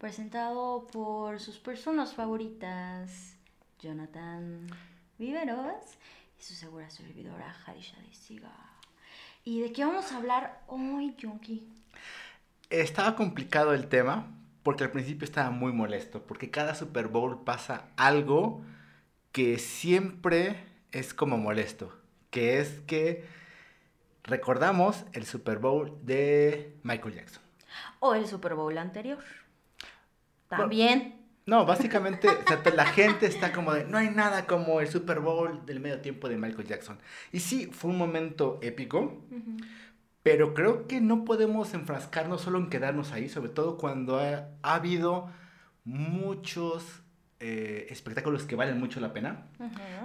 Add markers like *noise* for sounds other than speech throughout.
presentado por sus personas favoritas, Jonathan Viveros y su segura servidora, Harisha de Siga. ¿Y de qué vamos a hablar hoy, Junkie? Estaba complicado el tema porque al principio estaba muy molesto, porque cada Super Bowl pasa algo que siempre es como molesto, que es que recordamos el Super Bowl de Michael Jackson. O el Super Bowl anterior. También. no, básicamente la gente está como de, no hay nada como el Super Bowl del medio tiempo de Michael Jackson. Y sí, fue un momento épico, pero creo que no podemos enfrascarnos solo en quedarnos ahí, sobre todo cuando ha, habido muchos eh, espectáculos que valen mucho la pena.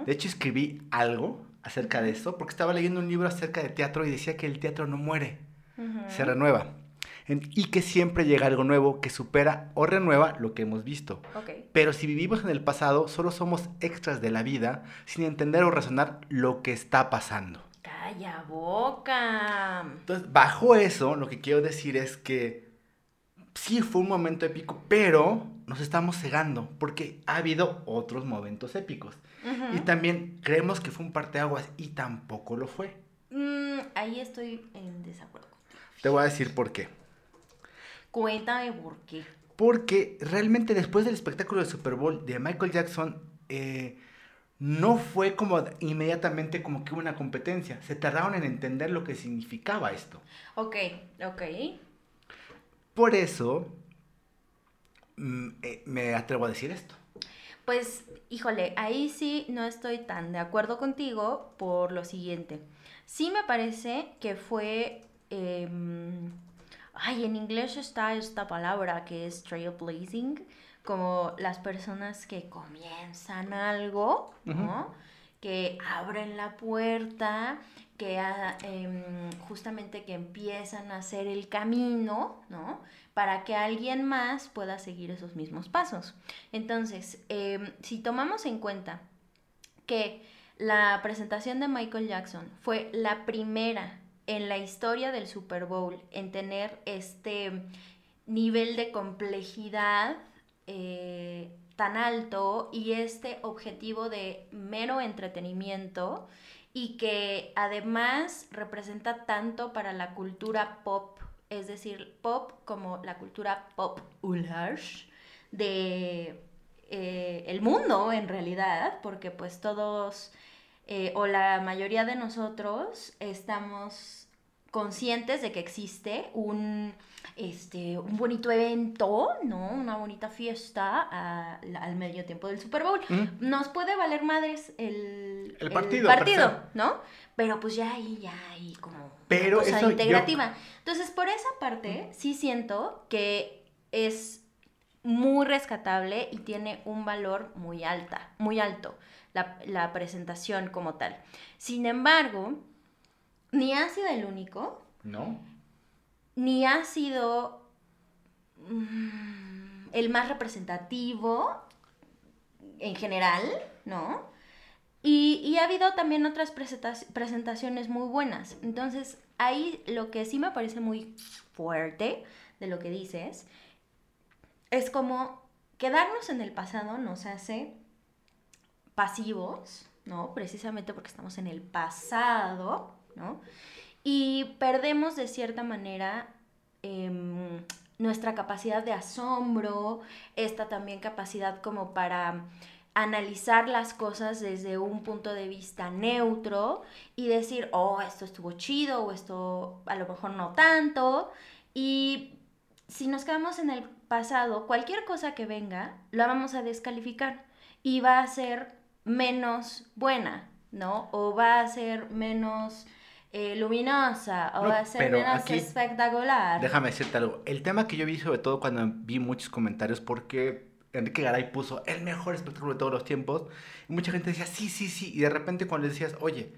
De hecho, escribí algo acerca de eso, porque estaba leyendo un libro acerca de teatro y decía que el teatro no muere, se renueva. Y que siempre llega algo nuevo que supera o renueva lo que hemos visto. Pero si vivimos en el pasado, solo somos extras de la vida sin entender o razonar lo que está pasando. ¡Calla boca! Entonces, bajo eso, lo que quiero decir es que sí fue un momento épico, pero nos estamos cegando porque ha habido otros momentos épicos. Y también creemos que fue un parteaguas y tampoco lo fue. Mm, ahí estoy en desacuerdo. Te voy a decir por qué. Cuéntame por qué. Porque realmente después del espectáculo de Super Bowl de Michael Jackson, eh, no fue como inmediatamente como que hubo una competencia. Se tardaron en entender lo que significaba esto. Ok, ok. Por eso mm, eh, me atrevo a decir esto. Pues, híjole, ahí sí no estoy tan de acuerdo contigo por lo siguiente. Sí me parece que fue... Em, ay, en inglés está esta palabra que es trailblazing, como las personas que comienzan algo, ¿no? Que abren la puerta, que ah, em, justamente que empiezan a hacer el camino, ¿no? Para que alguien más pueda seguir esos mismos pasos. Entonces, em, si tomamos en cuenta que la presentación de Michael Jackson fue la primera en la historia del Super Bowl en tener este nivel de complejidad eh, tan alto y este objetivo de mero entretenimiento, y que además representa tanto para la cultura pop, es decir, pop como la cultura pop de eh, el mundo en realidad, porque pues todos eh, o la mayoría de nosotros estamos conscientes de que existe un este, un bonito evento, ¿no? Una bonita fiesta al medio tiempo del Super Bowl. Nos puede valer madres el, el partido, partido ¿no? Pero pues ya ahí, ya ahí como Pero cosa integrativa. Entonces, por esa parte, sí siento que es muy rescatable y tiene un valor muy alta, muy alto, la, la presentación como tal. Sin embargo, ni ha sido el único. No ni ha sido mm, el más representativo en general, ¿no? Y, ha habido también otras presentaciones muy buenas. Entonces, ahí lo que sí me parece muy fuerte de lo que dices es como quedarnos en el pasado nos hace pasivos, ¿no? Precisamente porque estamos en el pasado, ¿no? y perdemos de cierta manera em, nuestra capacidad de asombro, esta también capacidad como para analizar las cosas desde un punto de vista neutro y decir, oh, esto estuvo chido o esto a lo mejor no tanto. Y si nos quedamos en el pasado, cualquier cosa que venga, la vamos a descalificar y va a ser menos buena, ¿no? O va a ser menos eh, luminosa o va a ser menos espectacular. Déjame decirte algo. El tema que yo vi sobre todo cuando vi muchos comentarios porque Enrique Garay puso el mejor espectáculo de todos los tiempos y mucha gente decía sí, sí, sí y de repente cuando le decías, oye,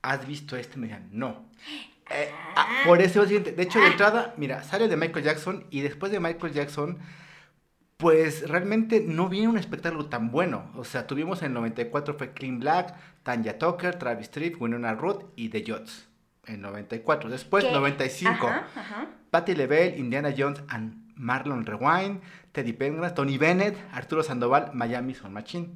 ¿has visto este? Me decían, no. *gasps* Eh, ah, por eso siguiente. De hecho, de entrada, mira, sale de Michael Jackson y después de Michael Jackson pues realmente no viene un espectáculo tan bueno. O sea, tuvimos en el 94 fue Clean Black, Tanya Tucker, Travis Street, Winona Ruth y The Jots en 94. Después, 95. Ajá, Patti LaBelle, Indiana Jones and Marlon Rewind, Teddy Pendergrass, Tony Bennett, Arturo Sandoval, Miami Son Machine.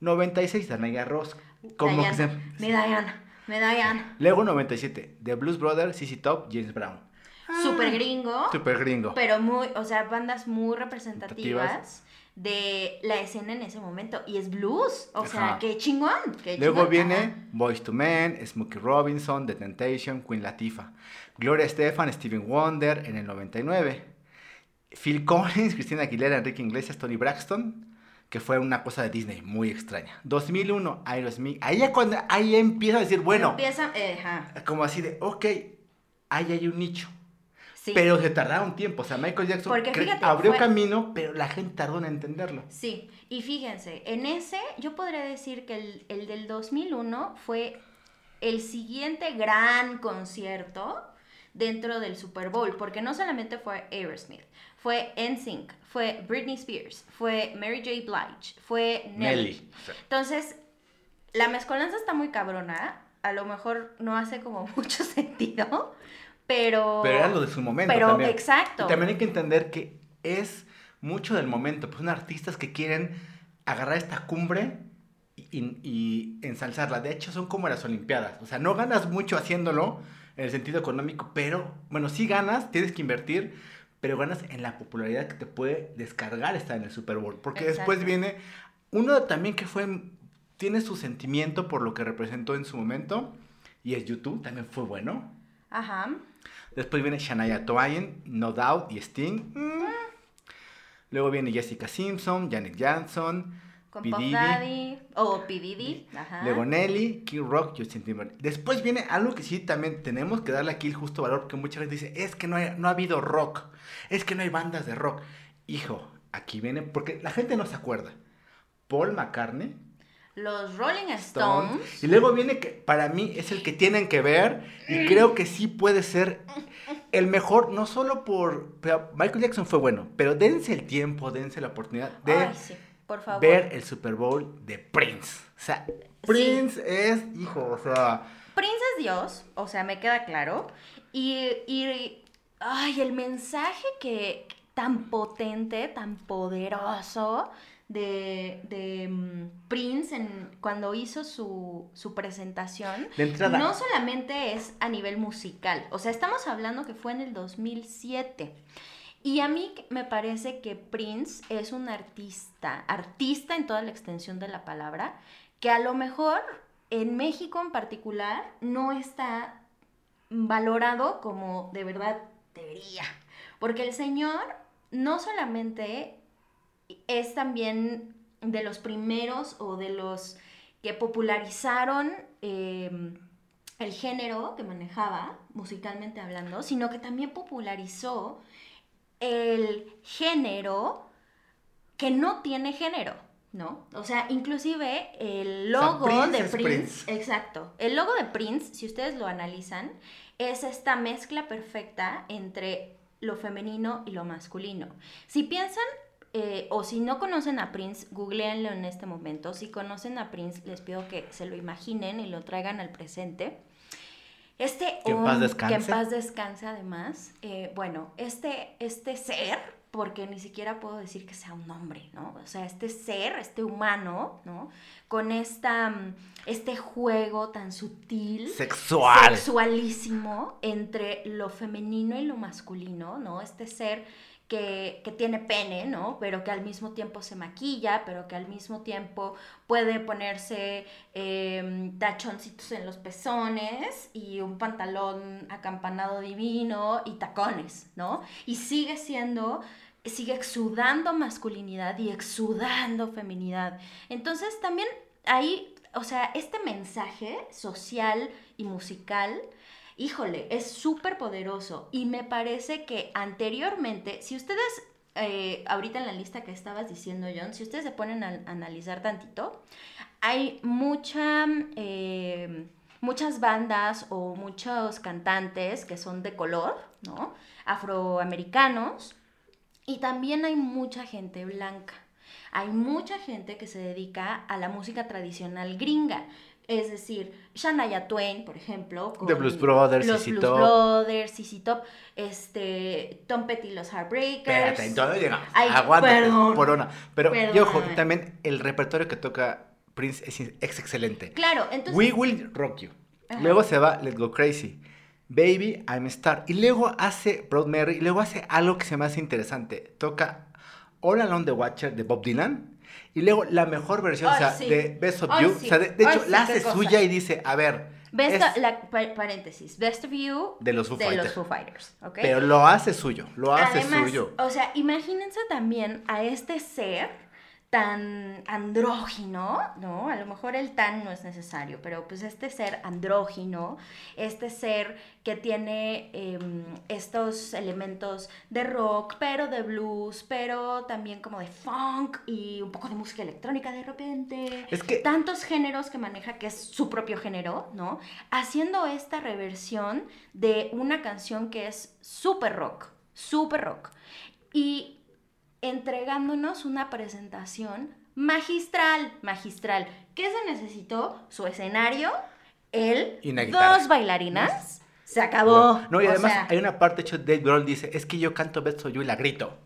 96, Danaya Ross. Como que se... Me Diana, me Diana. Luego 97, The Blues Brothers, CC Top, James Brown. Super gringo. Super gringo. Pero muy, o sea, bandas muy representativas de la escena en ese momento. Y es blues. O sea, qué chingón. qué Luego chingón. viene. Boys to Men, Smokey Robinson, The Temptation, Queen Latifah. Gloria Estefan, Steven Wonder en el 99. Phil Collins, *laughs* Cristina Aguilera, Enrique Iglesias, Tony Braxton, que fue una cosa de Disney muy extraña. 2001, Aerosmith. Ahí ya cuando ahí empieza a decir, bueno, Empieza, eh, como así de, ok, ahí hay un nicho. Sí. Pero se tardaron tiempo. O sea, Michael Jackson Porque fíjate, abrió fue- camino, pero la gente tardó en entenderlo. Sí, y fíjense, en ese yo podría decir que el, el del 2001 fue el siguiente gran concierto dentro del Super Bowl, porque no solamente fue Aerosmith, fue NSYNC, fue Britney Spears, fue Mary J. Blige, fue Nelly. Nelly. Entonces, la mezcolanza está muy cabrona, a lo mejor no hace como *laughs* mucho sentido, pero... Pero era lo de su momento Pero, también. exacto. Y también hay que entender que es mucho del momento. Pues son artistas que quieren agarrar esta cumbre y, ensalzarla. De hecho, son como las Olimpiadas. O sea, no ganas mucho haciéndolo en el sentido económico, pero, bueno, sí ganas, tienes que invertir, pero ganas en la popularidad que te puede descargar estar en el Super Bowl. Porque después viene uno también que fue, tiene su sentimiento por lo que representó en su momento, y es YouTube, también fue bueno. Ajá. Después viene Shania Twain, No Doubt y Sting. Mm. Luego viene Jessica Simpson, Janet Jackson, Con P. Puff Diddy, Daddy o P. Diddy. Ajá. luego Nelly, Kid Rock, Justin Timberlake. Después viene algo que sí también tenemos que darle aquí el justo valor porque mucha gente dice, es que no, hay- no ha habido rock, es que no hay bandas de rock. Hijo, aquí viene, porque la gente no se acuerda. Paul McCartney, Los Rolling Stones, Stones. y luego viene que para mí es el que tienen que ver y creo que sí puede ser el mejor, no solo por... Michael Jackson fue bueno, pero dense el tiempo, dense la oportunidad de Ay, sí, por favor. ver el Super Bowl de Prince. O sea, Prince es, hijo, o sea... Prince es Dios, o sea, me queda claro. Y, y ay, el mensaje que tan potente, tan poderoso de, de mm, Prince en, cuando hizo su, su presentación, De entrada. no solamente es a nivel musical, o sea, estamos hablando que fue en el 2007. Y a mí me parece que Prince es un artista, artista en toda la extensión de la palabra, que a lo mejor en México en particular no está valorado como de verdad debería. Porque el señor no solamente es también de los primeros o de los que popularizaron eh, el género que manejaba, musicalmente hablando, sino que también popularizó el género que no tiene género, ¿no? O sea, inclusive el O sea, logo Prince de Prince, Prince. exacto, el logo de Prince, si ustedes lo analizan, es esta mezcla perfecta entre lo femenino y lo masculino. Si piensan eh, o si no conocen a Prince, googleenlo en este momento. Si conocen a Prince, les pido que se lo imaginen y lo traigan al presente. Este Que en paz descanse. que en paz descanse además. eh, bueno, este, este ser, porque ni siquiera puedo decir que sea un hombre, ¿no? O sea, este ser, este humano, ¿no? Con esta, mm, este juego tan sutil Sexual. sexualísimo entre lo femenino y lo masculino, ¿no? Este ser que, que tiene pene, ¿no? Pero que al mismo tiempo se maquilla, pero que al mismo tiempo puede ponerse eh, tachoncitos en los pezones y un pantalón acampanado divino y tacones, ¿no? Y sigue siendo sigue exudando masculinidad y exudando feminidad. Entonces también ahí, o sea, este mensaje social y musical, híjole, es súper poderoso y me parece que anteriormente, si ustedes, eh, ahorita en la lista que estabas diciendo, John, si ustedes se ponen a analizar tantito, hay mucha... eh, muchas bandas o muchos cantantes que son de color, ¿no? Afroamericanos, y también hay mucha gente blanca. Hay mucha gente que se dedica a la música tradicional gringa. Es decir, Shania Twain, por ejemplo. Con The Blues Brothers, Los Blues Brothers, CC Top. Este, Tom Petty, los Heartbreakers. Espérate, entonces llegamos. Aguanta, perdón, Corona. Pero, yo, ojo, también el repertorio que toca Prince es, excelente. Claro, entonces... We Will Rock You. Luego se va Let's Go Crazy. Baby, I'm a Star. Y luego hace Broad Mary. Y luego hace algo que se me hace interesante. Toca All Along the Watcher de Bob Dylan. Y luego la mejor versión, o sea, de Best of You. O sea, de, hecho, la hace suya y dice, a ver. Best la, paréntesis, Best of You de los Foo de Fighters. Los Foo Fighters Pero lo hace suyo, lo hace suyo. O sea, imagínense también a este ser tan andrógino, ¿no? A lo mejor el tan no es necesario, pero pues este ser andrógino, este ser que tiene em, estos elementos de rock, pero de blues, pero también como de funk y un poco de música electrónica de repente. Es que... Tantos géneros que maneja que es su propio género, ¿no? Haciendo esta reversión de una canción que es súper rock, súper rock. Y entregándonos una presentación magistral, magistral. ¿Qué se necesitó? Su escenario, él, dos bailarinas, se acabó. No, y además hay una parte hecho Dave Grohl dice, es que yo canto Beso yo y la grito.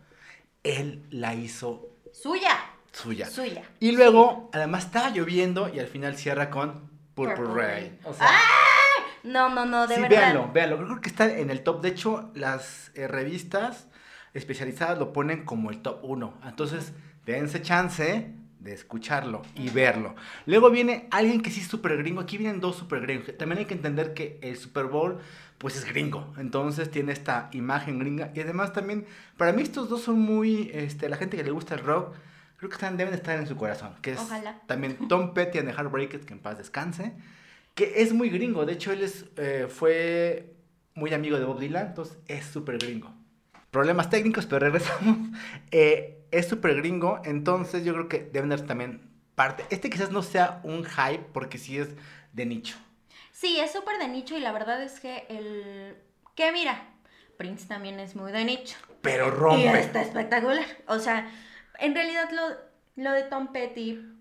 Él la hizo suya. Suya. Suya. Y luego, además estaba lloviendo y al final cierra con Purple, Rain. O sea, No, no, no, de sí, verdad. Véanlo, véanlo. Creo que está en el top. De hecho, las eh, revistas especializadas lo ponen como el top 1. Entonces, dense chance de escucharlo y verlo. Luego viene alguien que sí es súper gringo. Aquí vienen dos súper gringos. También hay que entender que el Super Bowl, pues es gringo. Entonces tiene esta imagen gringa. Y además también, para mí estos dos son muy, este, la gente que le gusta el rock, creo que están, deben estar en su corazón. Que es Ojalá. *laughs* también Tom Petty and the Heartbreakers, que en paz descanse. Que es muy gringo. De hecho, él es, eh, fue muy amigo de Bob Dylan. Entonces es súper gringo problemas técnicos, pero regresamos. *laughs* Eh, es súper gringo, entonces yo creo que deben dar también parte. Este quizás no sea un hype porque sí es de nicho. Sí, es súper de nicho y la verdad es que el... Que mira, Prince también es muy de nicho. Pero rompe. Y está espectacular. O sea, en realidad lo, lo de Tom Petty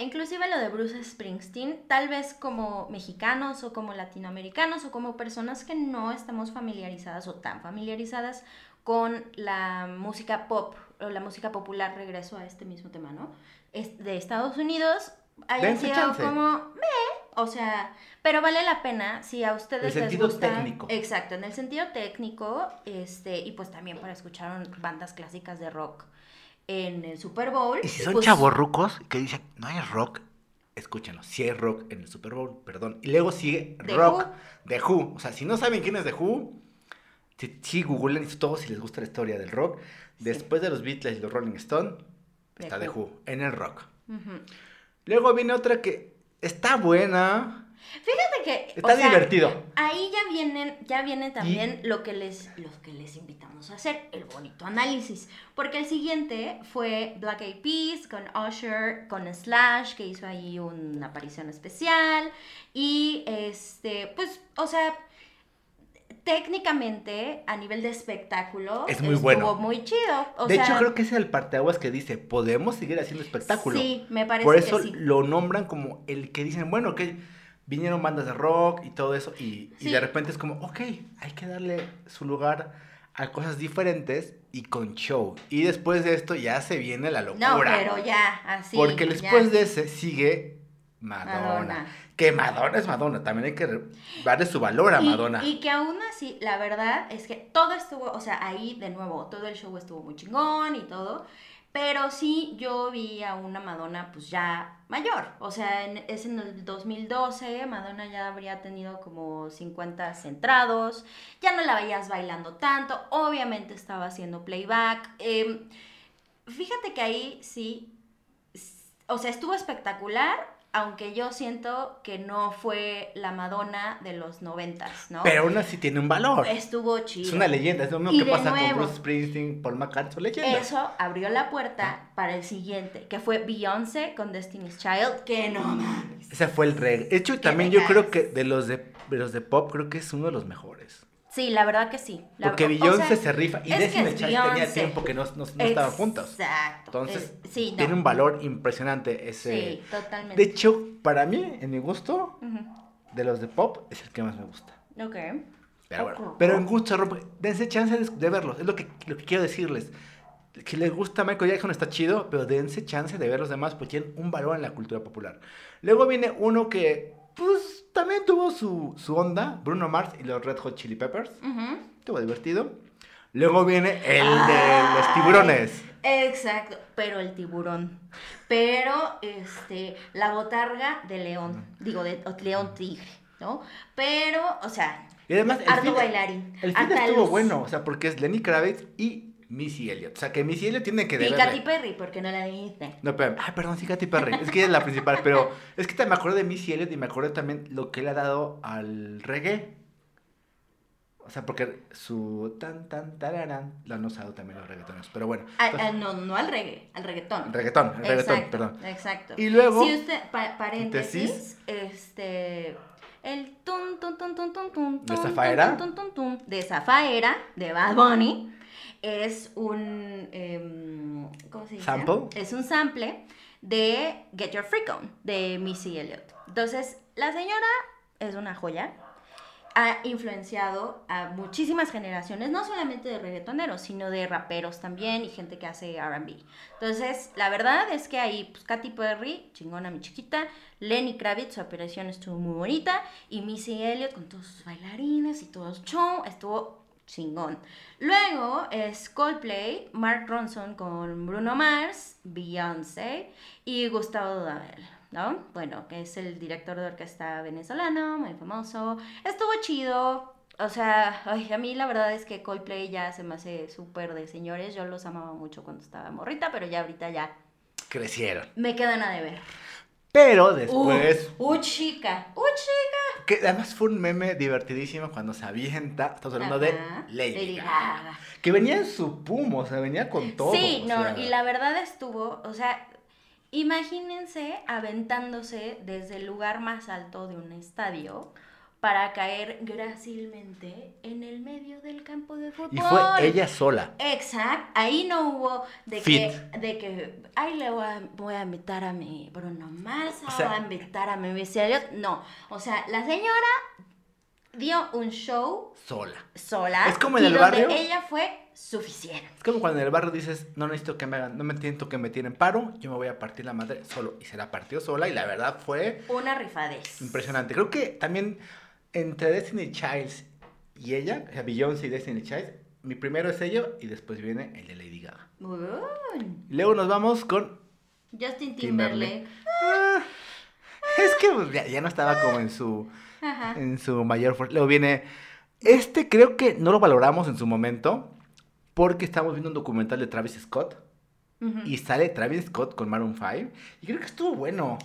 inclusive lo de Bruce Springsteen, tal vez como mexicanos o como latinoamericanos o como personas que no estamos familiarizadas o tan familiarizadas con la música pop o la música popular, regreso a este mismo tema, ¿no? Es de Estados Unidos, haya sido como, me, o sea, pero vale la pena si a ustedes el sentido técnico. Exacto, en el sentido técnico, este, y pues también para escuchar bandas clásicas de rock en el Super Bowl. Y si son pues, chavorrucos que dicen, no hay rock, escúchenlo, si hay rock en el Super Bowl, perdón. Y luego sigue rock de Who. O sea, si no saben quién es de Who, sí, googleen todo si les gusta la historia del rock. Después de los Beatles y los Rolling Stones, está de Who, en el rock. Luego viene otra que está buena. Fíjate que está divertido. Ahí ya vienen, ya viene también lo que les, que les invitamos a hacer, el bonito análisis, porque el siguiente fue Black Eyed Peas con Usher, con Slash que hizo ahí una aparición especial y este, pues, o sea, técnicamente, a nivel de espectáculo, es muy bueno. muy chido. de hecho, creo que es el parteaguas que dice, podemos seguir haciendo espectáculo. Sí, me parece Por eso que sí. lo nombran como el que dicen, bueno, que vinieron bandas de rock y todo eso, y, y, de repente es como, ok, hay que darle su lugar a cosas diferentes y con show. Y después de esto ya se viene la locura. No, pero ya, así. Porque después de ese sigue Madonna. Que Madonna es Madonna, también hay que darle su valor a Madonna. Y que aún así, la verdad es que todo estuvo, o sea, ahí de nuevo, todo el show estuvo muy chingón y todo. Pero sí, yo vi a una Madonna pues ya mayor. O sea, es en el 2012, Madonna ya habría tenido como 50 centrados. Ya no la veías bailando tanto. Obviamente estaba haciendo playback. Em, fíjate que ahí sí, o sea, estuvo espectacular aunque yo siento que no fue la Madonna de los noventas, ¿no? Pero aún así tiene un valor. Estuvo chido. Es una leyenda, es lo mismo que pasa con Bruce Springsteen, Paul McCartney, leyenda. Eso abrió la puerta para el siguiente, que fue Beyoncé con Destiny's Child, que no mames. Ese fue el rey. De hecho, también yo creo que de los de, los de pop, creo que es uno de los mejores. Sí, la verdad que sí. La- Porque o- o Beyoncé sea, se rifa y Destiny es Child tenía tiempo que no, no, no estaban juntos. Exacto. Entonces, Eh, sí, no. tiene un valor impresionante ese. Sí, totalmente. De hecho, para mí, en mi gusto, de los de pop, es el que más me gusta. Ok. Pero bueno, Ojo. pero en gusto. Dense chance de, de verlos. Es lo que, lo que quiero decirles. Que les gusta Michael Jackson está chido, pero dense chance de ver los demás porque tienen un valor en la cultura popular. Luego viene uno que, pues, también tuvo su, su onda: Bruno Mars y los Red Hot Chili Peppers. Ujú. Estuvo divertido. Luego viene el de los tiburones. Exacto, pero el tiburón. Pero, este, la botarga de león. Digo, de león tigre, ¿no? Pero, o sea, Y además, el fin, bailarín. el fin estuvo bueno, o sea, porque es Lenny Kravitz y Missy Elliott. O sea, que Missy Elliott tiene que Y deberle. Katy Perry, porque no la dijiste. No, pero, ah, perdón, sí, Katy Perry. Es que ella es la principal, pero es que me acuerdo de Missy Elliott y me acuerdo también lo que le ha dado al reggae. O sea, porque su tan, tan, tararán lo han usado también los reggaetoneros. Pero bueno, Ah, entonces, ah, no, no al reggae, al reggaetón. reggaetón, el reggaetón, Exacto, perdón. Exacto. Y luego, Si usted, pa- paréntesis, este, el tun, tun, tun, tun, tun, tun, ¿De Zafaera? tun, tun, tun, de Zafaera, de Bad Bunny, es un, em, ¿cómo se dice? ¿Sample? Es un sample de Get Your Freak On, de Missy Elliott. Entonces, la señora es una joya, ha influenciado a muchísimas generaciones, no solamente de reggaetoneros, sino de raperos también y gente que hace RB. Entonces, la verdad es que ahí, pues, Katy Perry, chingona mi chiquita, Lenny Kravitz, su operación estuvo muy bonita, y Missy Elliott con todos sus bailarines y todo su show, estuvo chingón. Luego es Coldplay, Mark Ronson con Bruno Mars, Beyoncé y Gustavo Dudamel, ¿no? Bueno, que es el director de orquesta venezolano, muy famoso. Estuvo chido. O sea, ay, a mí la verdad es que Coldplay ya se me hace súper de señores. Yo los amaba mucho cuando estaba morrita, pero ya ahorita ya crecieron. me quedan a deber. Pero después, Uh, uh, chica, uh, chica. Que además fue un meme divertidísimo cuando se avienta, estamos hablando Ajá, de Lady, Lady Gaga. Gaga. Que venía en su pum, o sea, venía con todo. Sí, no, sea, y la verdad estuvo, o sea, imagínense aventándose desde el lugar más alto de un estadio para caer grácilmente en el medio del campo de fútbol. Y fue ella sola. Exacto, ahí no hubo de Fit. que, de que, ay, le voy a, voy a invitar a mi Bruno Mars, O sea- voy a invitar a mi Elliott. No, o sea, la señora dio un show Sola. sola. Es como en y el donde barrio. ella fue suficiente. Es como cuando en el barrio dices, no necesito que me hagan, no me siento que me tienen paro, yo me voy a partir la madre solo. Y se la partió sola y la verdad fue Una rifadez. impresionante. Creo que también entre Destiny Childs y ella, o sea, Beyoncé y Destiny Childs, mi primero es ella y después viene el de Lady Gaga. Uy, luego nos vamos con Justin Timberlake. Timberlake. Ah, es que pues, ya, ya no estaba como en su, Ajá. en su mayor fuerza. Luego viene, este creo que no lo valoramos en su momento porque estamos viendo un documental de Travis Scott y sale Travis Scott con Maroon 5 y creo que estuvo bueno.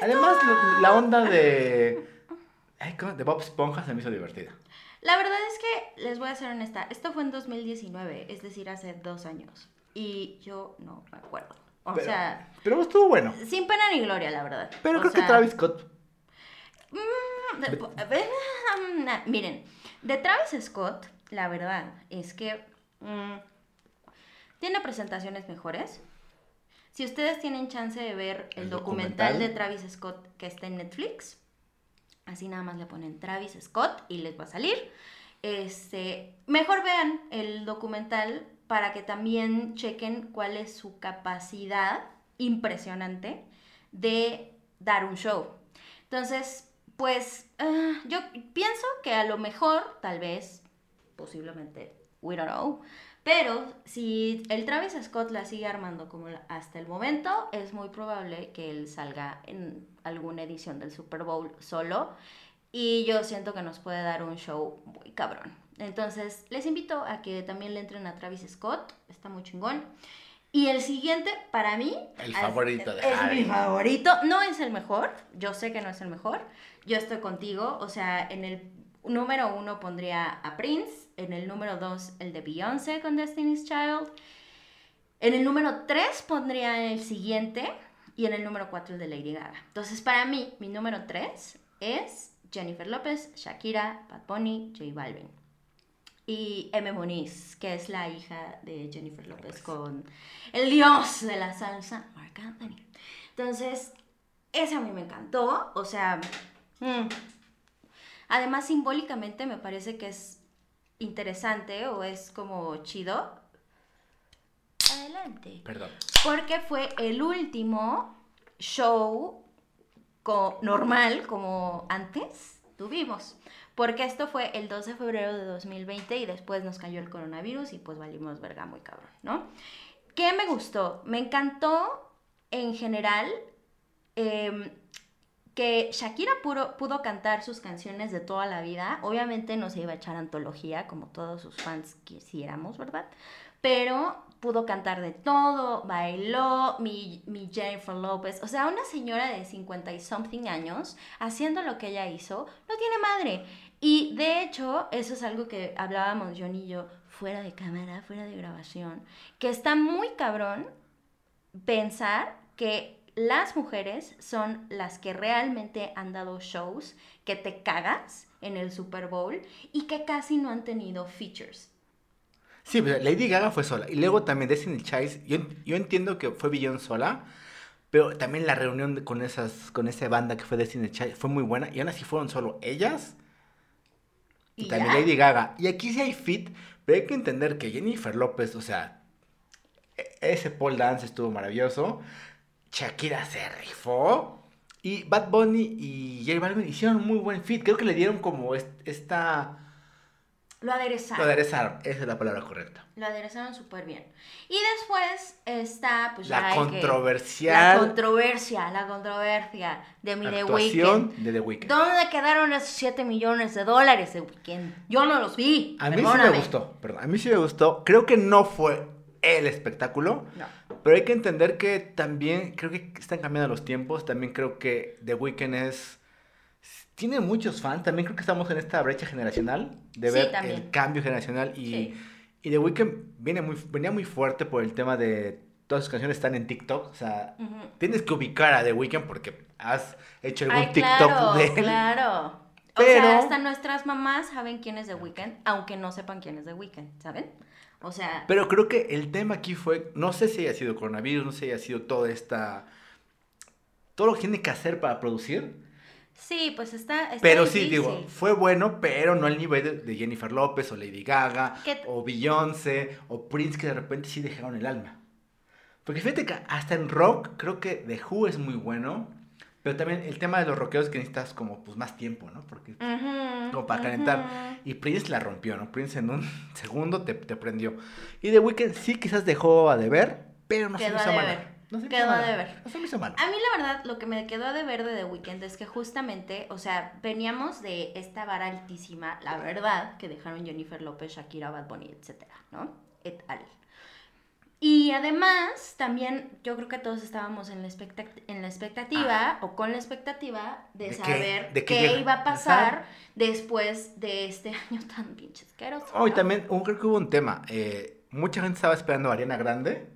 Además, la onda de, de Bob Esponja se me hizo divertida. La verdad es que, les voy a ser honesta, esto fue en 2019, es decir, hace dos años. Y yo no me acuerdo. O Pero, sea, pero estuvo bueno. sin pena ni gloria, la verdad. Pero O creo que Travis Scott, mm, *laughs* Miren, de Travis Scott, la verdad es que mm, tiene presentaciones mejores. Si ustedes tienen chance de ver el, El documental, documental. de Travis Scott que está en Netflix, así nada más le ponen Travis Scott y les va a salir. Este, mejor vean el documental para que también chequen cuál es su capacidad impresionante de dar un show. Entonces, pues ah, yo pienso que a lo mejor, tal vez, posiblemente, we don't know, pero si el Travis Scott la sigue armando como hasta el momento, es muy probable que él salga en alguna edición del Super Bowl solo. Y yo siento que nos puede dar un show muy cabrón. Entonces, les invito a que también le entren a Travis Scott. Está muy chingón. Y el siguiente, para mí... El es- favorito de Es mi favorito. No es el mejor. Yo sé que no es el mejor. Yo estoy contigo. O sea, en el número uno pondría a Prince. En el número dos, el de Beyoncé con Destiny's Child. En el número tres pondría el siguiente. Y en el número cuatro, el de Lady Gaga. Entonces, para mí, mi número tres es Jennifer López, Shakira, Bad Bunny, J Balvin. y M. Moniz, que es la hija de Jennifer López con el dios de la salsa, Mark Anthony. Entonces, ese a mí me encantó, o sea, mm. además simbólicamente me parece que es interesante o es como chido. Adelante. Perdón. Porque fue el último show normal como antes tuvimos. Porque esto fue el 2 de febrero de 2020 y después nos cayó el coronavirus y pues valimos verga muy cabrón, ¿no? ¿Qué me gustó? Me encantó en general em, que Shakira pudo cantar sus canciones de toda la vida. Obviamente no se iba a echar antología como todos sus fans quisiéramos, ¿verdad? Pero pudo cantar de todo, bailó, mi, Jennifer López, o sea, una señora de 50 y something años haciendo lo que ella hizo, no tiene madre. Y de hecho, eso es algo que hablábamos John y yo fuera de cámara, fuera de grabación, que está muy cabrón pensar que las mujeres son las que realmente han dado shows que te cagas en el Super Bowl y que casi no han tenido features. Sí, pero Lady Gaga fue sola. Y luego también Destiny Child, yo, yo entiendo que fue Billon sola, pero también la reunión con, esas, con esa banda que fue Destiny Child fue muy buena. Y aún así fueron solo ellas y, también Lady Gaga. Y aquí sí hay fit, pero hay que entender que Jennifer López, o sea, e, ese pole dance estuvo maravilloso. Shakira se rifó. Y Bad Bunny y J Balvin hicieron un muy buen fit. Creo que le dieron como esta lo aderezaron. Lo aderezaron, esa es la palabra correcta. Lo aderezaron súper bien. Y después está, pues La controversial. la controversia, la controversia de mi The Weeknd. de The Weeknd. ¿Dónde quedaron esos 7 millones de dólares de Weeknd? Yo no los vi. A mí sí me gustó, perdón. A mí sí me gustó. Creo que no fue el espectáculo. No. Pero hay que entender que también, creo que están cambiando los tiempos. También creo que The Weeknd es tiene muchos fans. También creo que estamos en esta brecha generacional de ver el cambio generacional. Y, y The Weeknd viene muy, venía muy fuerte por el tema de todas sus canciones están en TikTok. O sea, tienes que ubicar a The Weeknd porque has hecho algún TikTok de él. Claro. Pero... O sea, hasta nuestras mamás saben quién es The Weeknd, aunque no sepan quién es The Weeknd, ¿saben? O sea. Pero creo que el tema aquí fue. No sé si haya sido coronavirus, no sé si haya sido toda esta. Todo lo que tiene que hacer para producir Sí, pues está. pero sí, digo, fue bueno, pero no al nivel de, Jennifer López o Lady Gaga o Beyoncé o Prince que de repente sí dejaron el alma. Porque fíjate que hasta en rock creo que The Who es muy bueno, pero también el tema de los rockeos que necesitas como pues más tiempo, ¿no? Porque como para calentar. Y Prince la rompió, ¿no? Prince en un *laughs* segundo te, te prendió. Y The Weeknd sí quizás dejó a deber, pero no se hizo mal. No se quedó a deber. No se me hizo mal. A mí la verdad lo que me quedó a deber de The Weeknd es que justamente, o sea, veníamos de esta vara altísima, la verdad, que dejaron Jennifer López, Shakira, Bad Bunny, etcétera, ¿no? Et al. Y además, también yo creo que todos estábamos en la, en la expectativa o con la expectativa de, saber qué, iba a pasar después de este *laughs* año tan pinche asqueroso. Oh, y también creo que hubo un tema. Eh, mucha gente estaba esperando a Ariana Grande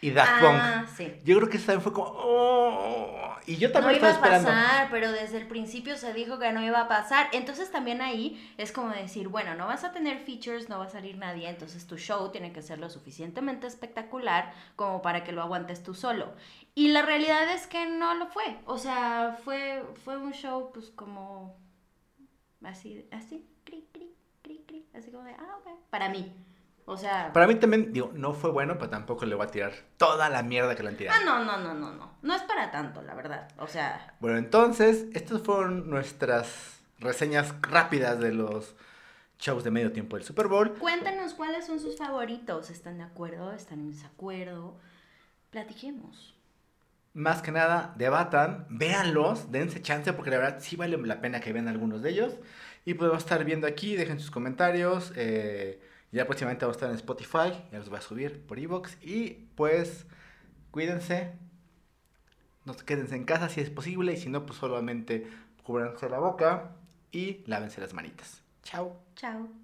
y Daft ah, Sí. Yo creo que esa fue como. Oh", y yo también no iba a pasar, pero desde el principio se dijo que no iba a pasar. Entonces también ahí es como decir, bueno, no vas a tener features, no va a salir nadie, entonces tu show tiene que ser lo suficientemente espectacular como para que lo aguantes tú solo. Y la realidad es que no lo fue. O sea, fue, fue un show pues como así, así, cri, cri, cri, cri, así como de, ah, ok, para mí. O sea. Para mí también, digo, no fue bueno, pero tampoco le voy a tirar toda la mierda que le han tirado. Ah, no, no, no, no, no. No es para tanto, la verdad. O sea. Bueno, entonces, estas fueron nuestras reseñas rápidas de los shows de medio tiempo del Super Bowl. Cuéntanos cuáles son sus favoritos. ¿Están de acuerdo? ¿Están en desacuerdo? Platiquemos. Más que nada, debatan, véanlos, dense chance, porque la verdad sí vale la pena que vean algunos de ellos. Y podemos estar viendo aquí, dejen sus comentarios. Eh ya próximamente vamos a estar en Spotify, ya los voy a subir por Evox. Y pues cuídense, no quédense en casa si es posible. Y si no, pues solamente cubranse la boca y lávense las manitas. Chao. Chao.